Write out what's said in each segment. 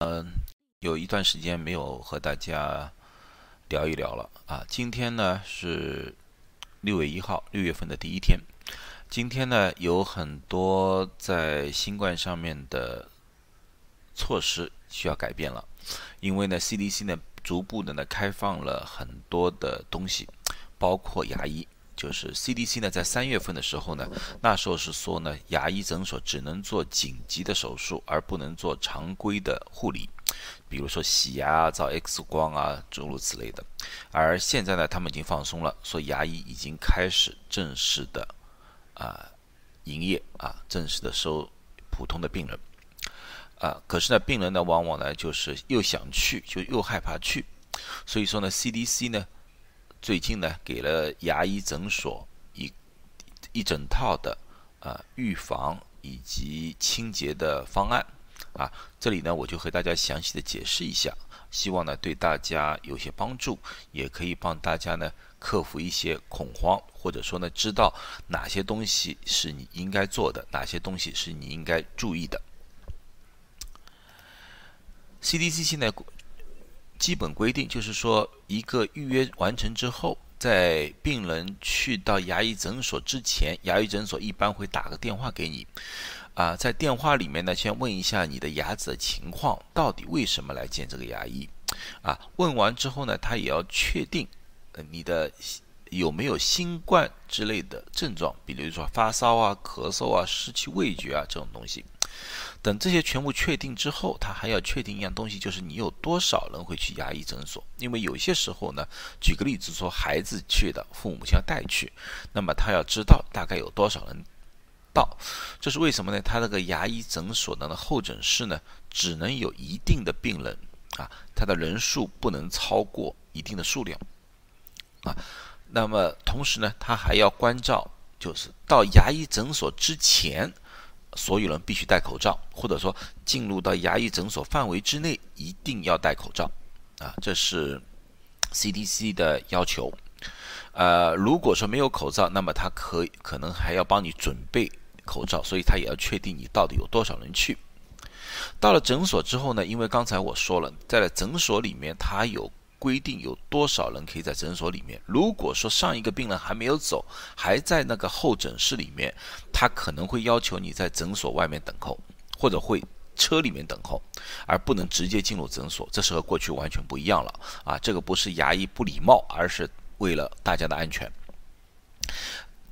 嗯，有一段时间没有和大家聊一聊了啊。今天呢是六月一号，六月份的第一天。今天呢有很多在新冠上面的措施需要改变了，因为呢 CDC 呢逐步的呢开放了很多的东西，包括牙医。就是 CDC 呢，在三月份的时候呢，那时候是说呢，牙医诊所只能做紧急的手术，而不能做常规的护理，比如说洗牙啊、照 X 光啊，诸如此类的。而现在呢，他们已经放松了，说牙医已经开始正式的啊营业啊，正式的收普通的病人啊。可是呢，病人呢，往往呢，就是又想去，就又害怕去，所以说呢，CDC 呢。最近呢，给了牙医诊所一一整套的啊预防以及清洁的方案啊，这里呢我就和大家详细的解释一下，希望呢对大家有些帮助，也可以帮大家呢克服一些恐慌，或者说呢知道哪些东西是你应该做的，哪些东西是你应该注意的。CDC 现在。基本规定就是说，一个预约完成之后，在病人去到牙医诊所之前，牙医诊所一般会打个电话给你，啊，在电话里面呢，先问一下你的牙齿的情况，到底为什么来见这个牙医，啊，问完之后呢，他也要确定，呃，你的有没有新冠之类的症状，比如说发烧啊、咳嗽啊、失去味觉啊这种东西。等这些全部确定之后，他还要确定一样东西，就是你有多少人会去牙医诊所。因为有些时候呢，举个例子说，孩子去的，父母亲要带去，那么他要知道大概有多少人到。这是为什么呢？他那个牙医诊所的候诊室呢，只能有一定的病人啊，他的人数不能超过一定的数量啊。那么同时呢，他还要关照，就是到牙医诊所之前。所有人必须戴口罩，或者说进入到牙医诊所范围之内一定要戴口罩，啊，这是 CDC 的要求。呃，如果说没有口罩，那么他可可能还要帮你准备口罩，所以他也要确定你到底有多少人去。到了诊所之后呢，因为刚才我说了，在诊所里面他有。规定有多少人可以在诊所里面？如果说上一个病人还没有走，还在那个候诊室里面，他可能会要求你在诊所外面等候，或者会车里面等候，而不能直接进入诊所。这是和过去完全不一样了啊！这个不是牙医不礼貌，而是为了大家的安全。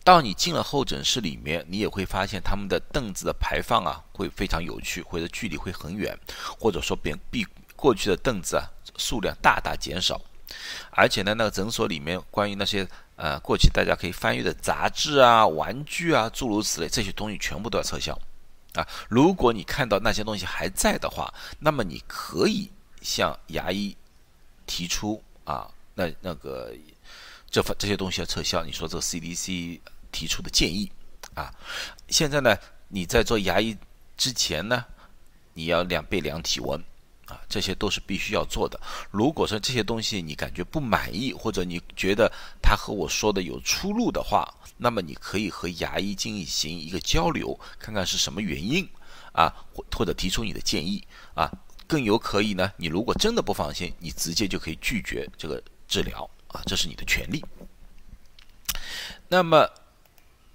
当你进了候诊室里面，你也会发现他们的凳子的排放啊，会非常有趣，或者距离会很远，或者说比比过去的凳子啊。数量大大减少，而且呢，那个诊所里面关于那些呃过去大家可以翻阅的杂志啊、玩具啊，诸如此类这些东西全部都要撤销啊。如果你看到那些东西还在的话，那么你可以向牙医提出啊，那那个这这些东西要撤销。你说这个 CDC 提出的建议啊，现在呢，你在做牙医之前呢，你要量倍量体温。啊，这些都是必须要做的。如果说这些东西你感觉不满意，或者你觉得他和我说的有出入的话，那么你可以和牙医进行一个交流，看看是什么原因啊，或或者提出你的建议啊。更有可以呢，你如果真的不放心，你直接就可以拒绝这个治疗啊，这是你的权利。那么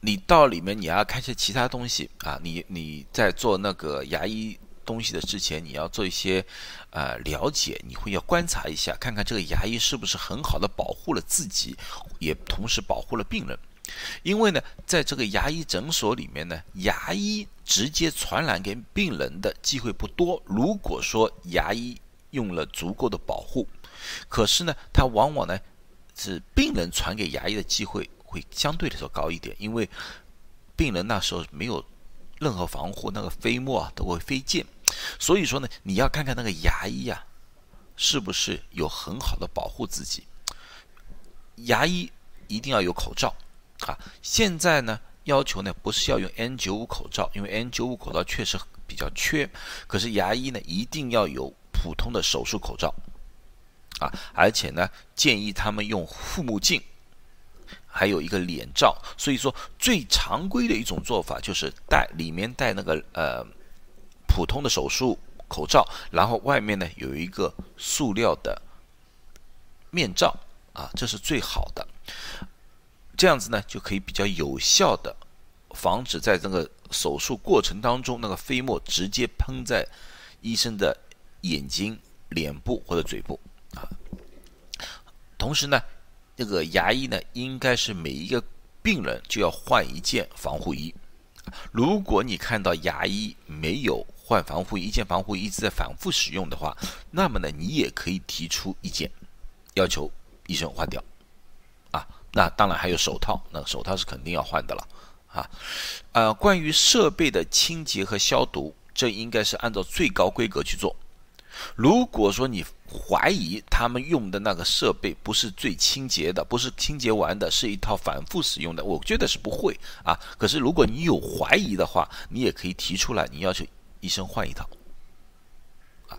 你到里面你要看些其他东西啊，你你在做那个牙医。东西的之前，你要做一些，呃，了解，你会要观察一下，看看这个牙医是不是很好的保护了自己，也同时保护了病人。因为呢，在这个牙医诊所里面呢，牙医直接传染给病人的机会不多。如果说牙医用了足够的保护，可是呢，他往往呢是病人传给牙医的机会会相对来说高一点，因为病人那时候没有任何防护，那个飞沫啊都会飞溅。所以说呢，你要看看那个牙医呀，是不是有很好的保护自己。牙医一定要有口罩啊！现在呢，要求呢不是要用 N95 口罩，因为 N95 口罩确实比较缺。可是牙医呢一定要有普通的手术口罩啊，而且呢建议他们用护目镜，还有一个脸罩。所以说，最常规的一种做法就是戴里面戴那个呃。普通的手术口罩，然后外面呢有一个塑料的面罩啊，这是最好的。这样子呢就可以比较有效的防止在这个手术过程当中那个飞沫直接喷在医生的眼睛、脸部或者嘴部啊。同时呢，这个牙医呢应该是每一个病人就要换一件防护衣。如果你看到牙医没有换防护，一件防护一直在反复使用的话，那么呢，你也可以提出意见，要求医生换掉。啊，那当然还有手套，那手套是肯定要换的了。啊，呃，关于设备的清洁和消毒，这应该是按照最高规格去做。如果说你怀疑他们用的那个设备不是最清洁的，不是清洁完的，是一套反复使用的，我觉得是不会啊。可是如果你有怀疑的话，你也可以提出来，你要求医生换一套。啊，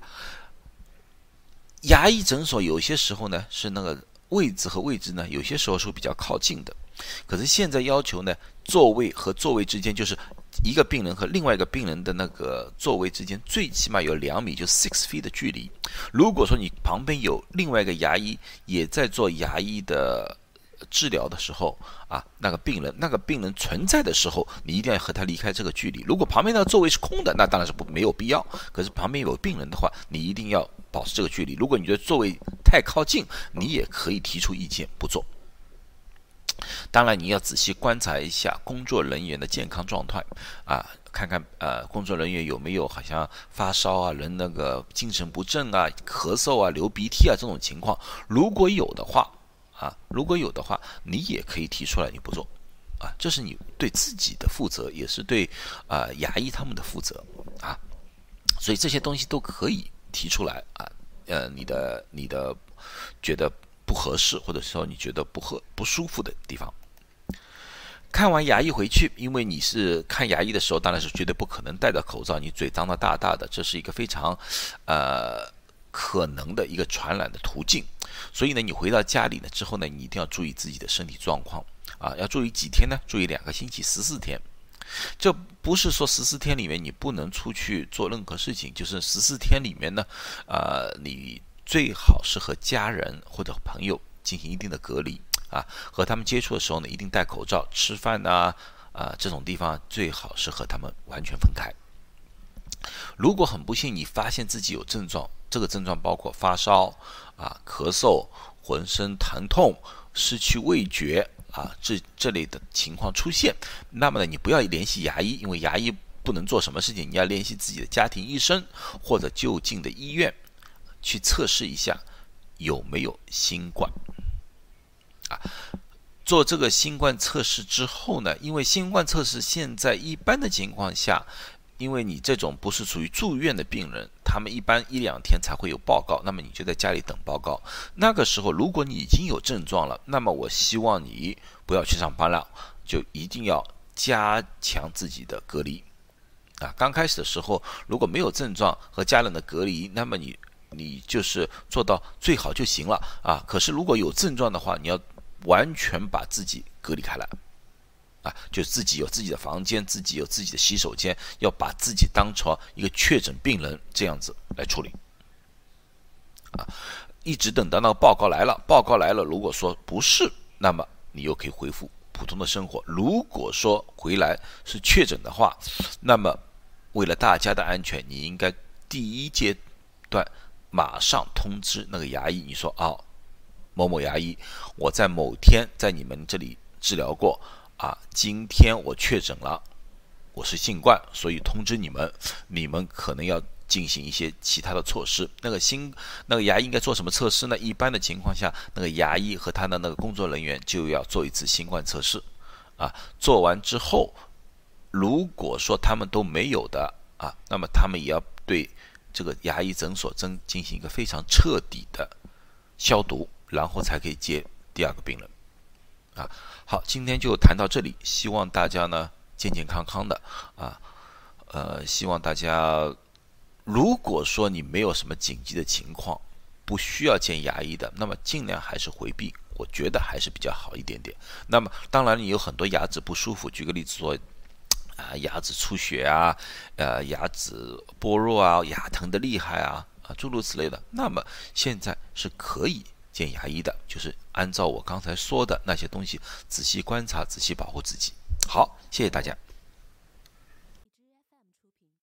牙医诊所有些时候呢是那个位置和位置呢，有些时候是比较靠近的，可是现在要求呢，座位和座位之间就是。一个病人和另外一个病人的那个座位之间最起码有两米，就 six feet 的距离。如果说你旁边有另外一个牙医也在做牙医的治疗的时候啊，那个病人那个病人存在的时候，你一定要和他离开这个距离。如果旁边那个座位是空的，那当然是不没有必要。可是旁边有病人的话，你一定要保持这个距离。如果你觉得座位太靠近，你也可以提出意见不坐。当然，你要仔细观察一下工作人员的健康状态啊，看看呃工作人员有没有好像发烧啊、人那个精神不振啊、咳嗽啊、流鼻涕啊这种情况。如果有的话啊，如果有的话，你也可以提出来，你不做啊，这是你对自己的负责，也是对啊牙医他们的负责啊。所以这些东西都可以提出来啊，呃，你的你的觉得。不合适，或者说你觉得不合不舒服的地方，看完牙医回去，因为你是看牙医的时候，当然是绝对不可能戴着口罩，你嘴张得大大的，这是一个非常呃可能的一个传染的途径。所以呢，你回到家里呢之后呢，你一定要注意自己的身体状况啊，要注意几天呢？注意两个星期，十四天。这不是说十四天里面你不能出去做任何事情，就是十四天里面呢，呃，你。最好是和家人或者朋友进行一定的隔离啊，和他们接触的时候呢，一定戴口罩。吃饭呐，啊，这种地方最好是和他们完全分开。如果很不幸你发现自己有症状，这个症状包括发烧啊、咳嗽、浑身疼痛、失去味觉啊这这类的情况出现，那么呢，你不要联系牙医，因为牙医不能做什么事情，你要联系自己的家庭医生或者就近的医院。去测试一下有没有新冠啊？做这个新冠测试之后呢？因为新冠测试现在一般的情况下，因为你这种不是属于住院的病人，他们一般一两天才会有报告，那么你就在家里等报告。那个时候，如果你已经有症状了，那么我希望你不要去上班了，就一定要加强自己的隔离啊！刚开始的时候，如果没有症状和家人的隔离，那么你。你就是做到最好就行了啊！可是如果有症状的话，你要完全把自己隔离开来，啊，就自己有自己的房间，自己有自己的洗手间，要把自己当成一个确诊病人这样子来处理，啊，一直等到那个报告来了，报告来了，如果说不是，那么你又可以恢复普通的生活。如果说回来是确诊的话，那么为了大家的安全，你应该第一阶段。马上通知那个牙医，你说啊，某某牙医，我在某天在你们这里治疗过啊，今天我确诊了，我是新冠，所以通知你们，你们可能要进行一些其他的措施。那个新那个牙医应该做什么测试呢？一般的情况下，那个牙医和他的那个工作人员就要做一次新冠测试，啊，做完之后，如果说他们都没有的啊，那么他们也要对。这个牙医诊所真进行一个非常彻底的消毒，然后才可以接第二个病人。啊，好，今天就谈到这里，希望大家呢健健康康的啊，呃，希望大家如果说你没有什么紧急的情况，不需要见牙医的，那么尽量还是回避，我觉得还是比较好一点点。那么当然，你有很多牙齿不舒服，举个例子说。啊，牙齿出血啊，呃，牙齿剥落啊，牙疼的厉害啊，啊，诸如此类的，那么现在是可以见牙医的，就是按照我刚才说的那些东西，仔细观察，仔细保护自己。好，谢谢大家。